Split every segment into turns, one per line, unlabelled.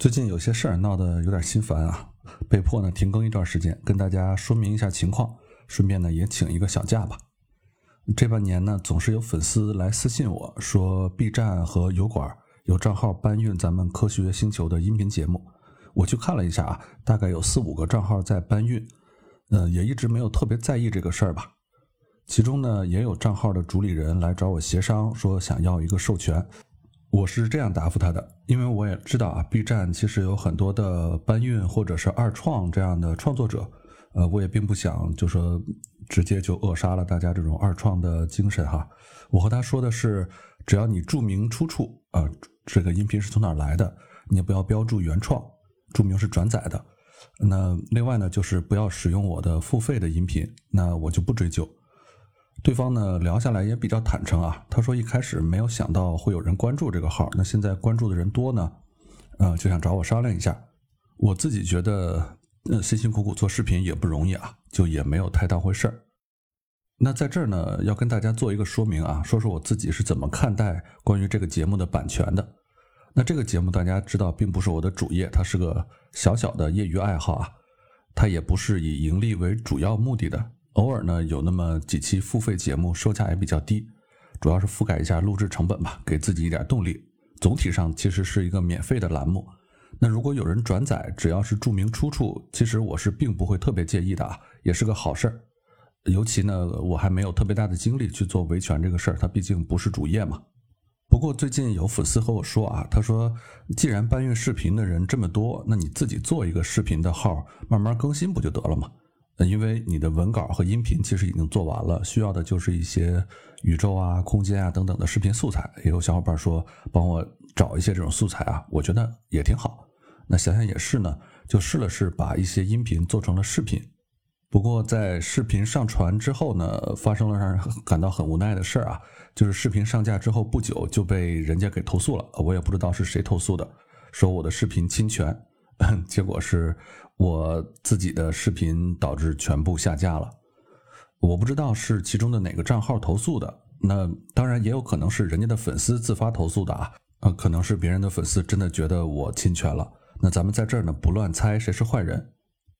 最近有些事儿闹得有点心烦啊，被迫呢停更一段时间，跟大家说明一下情况，顺便呢也请一个小假吧。这半年呢，总是有粉丝来私信我说，B 站和油管有账号搬运咱们科学星球的音频节目。我去看了一下啊，大概有四五个账号在搬运，呃，也一直没有特别在意这个事儿吧。其中呢，也有账号的主理人来找我协商，说想要一个授权。我是这样答复他的，因为我也知道啊，B 站其实有很多的搬运或者是二创这样的创作者，呃，我也并不想就说直接就扼杀了大家这种二创的精神哈。我和他说的是，只要你注明出处啊，这个音频是从哪来的，你也不要标注原创，注明是转载的。那另外呢，就是不要使用我的付费的音频，那我就不追究。对方呢聊下来也比较坦诚啊，他说一开始没有想到会有人关注这个号，那现在关注的人多呢，呃就想找我商量一下。我自己觉得，呃辛辛苦苦做视频也不容易啊，就也没有太当回事儿。那在这儿呢要跟大家做一个说明啊，说说我自己是怎么看待关于这个节目的版权的。那这个节目大家知道，并不是我的主业，它是个小小的业余爱好啊，它也不是以盈利为主要目的的。偶尔呢，有那么几期付费节目，售价也比较低，主要是覆盖一下录制成本吧，给自己一点动力。总体上其实是一个免费的栏目。那如果有人转载，只要是注明出处，其实我是并不会特别介意的啊，也是个好事儿。尤其呢，我还没有特别大的精力去做维权这个事儿，它毕竟不是主业嘛。不过最近有粉丝和我说啊，他说，既然搬运视频的人这么多，那你自己做一个视频的号，慢慢更新不就得了吗？因为你的文稿和音频其实已经做完了，需要的就是一些宇宙啊、空间啊等等的视频素材。也有小伙伴说帮我找一些这种素材啊，我觉得也挺好。那想想也是呢，就试了试把一些音频做成了视频。不过在视频上传之后呢，发生了让人感到很无奈的事儿啊，就是视频上架之后不久就被人家给投诉了。我也不知道是谁投诉的，说我的视频侵权，结果是。我自己的视频导致全部下架了，我不知道是其中的哪个账号投诉的，那当然也有可能是人家的粉丝自发投诉的啊，呃，可能是别人的粉丝真的觉得我侵权了，那咱们在这儿呢不乱猜谁是坏人。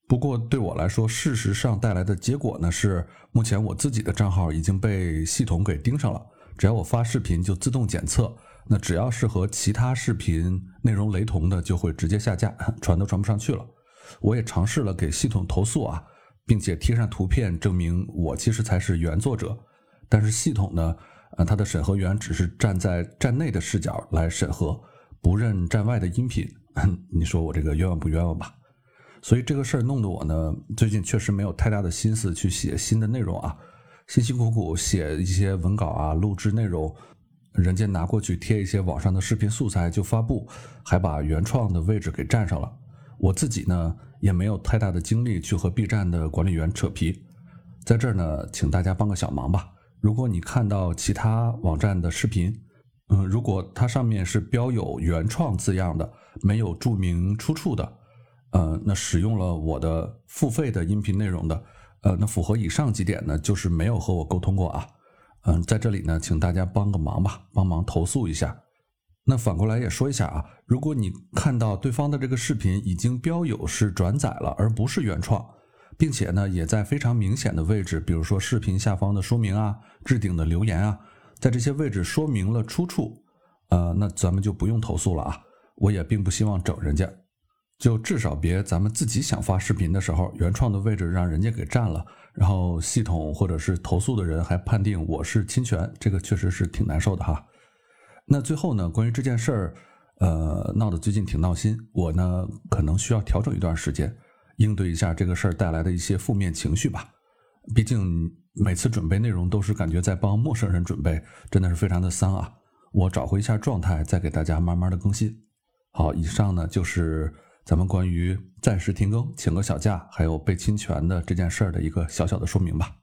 不过对我来说，事实上带来的结果呢是，目前我自己的账号已经被系统给盯上了，只要我发视频就自动检测，那只要是和其他视频内容雷同的就会直接下架，传都传不上去了。我也尝试了给系统投诉啊，并且贴上图片证明我其实才是原作者，但是系统呢，呃，它的审核员只是站在站内的视角来审核，不认站外的音频。你说我这个冤枉不冤枉吧？所以这个事儿弄得我呢，最近确实没有太大的心思去写新的内容啊，辛辛苦苦写一些文稿啊，录制内容，人家拿过去贴一些网上的视频素材就发布，还把原创的位置给占上了。我自己呢也没有太大的精力去和 B 站的管理员扯皮，在这儿呢，请大家帮个小忙吧。如果你看到其他网站的视频，嗯，如果它上面是标有原创字样的，没有注明出处的，呃，那使用了我的付费的音频内容的，呃，那符合以上几点呢，就是没有和我沟通过啊。嗯，在这里呢，请大家帮个忙吧，帮忙投诉一下。那反过来也说一下啊，如果你看到对方的这个视频已经标有是转载了，而不是原创，并且呢也在非常明显的位置，比如说视频下方的说明啊、置顶的留言啊，在这些位置说明了出处，呃，那咱们就不用投诉了啊。我也并不希望整人家，就至少别咱们自己想发视频的时候，原创的位置让人家给占了，然后系统或者是投诉的人还判定我是侵权，这个确实是挺难受的哈。那最后呢，关于这件事儿，呃，闹得最近挺闹心，我呢可能需要调整一段时间，应对一下这个事儿带来的一些负面情绪吧。毕竟每次准备内容都是感觉在帮陌生人准备，真的是非常的丧啊。我找回一下状态，再给大家慢慢的更新。好，以上呢就是咱们关于暂时停更、请个小假，还有被侵权的这件事儿的一个小小的说明吧。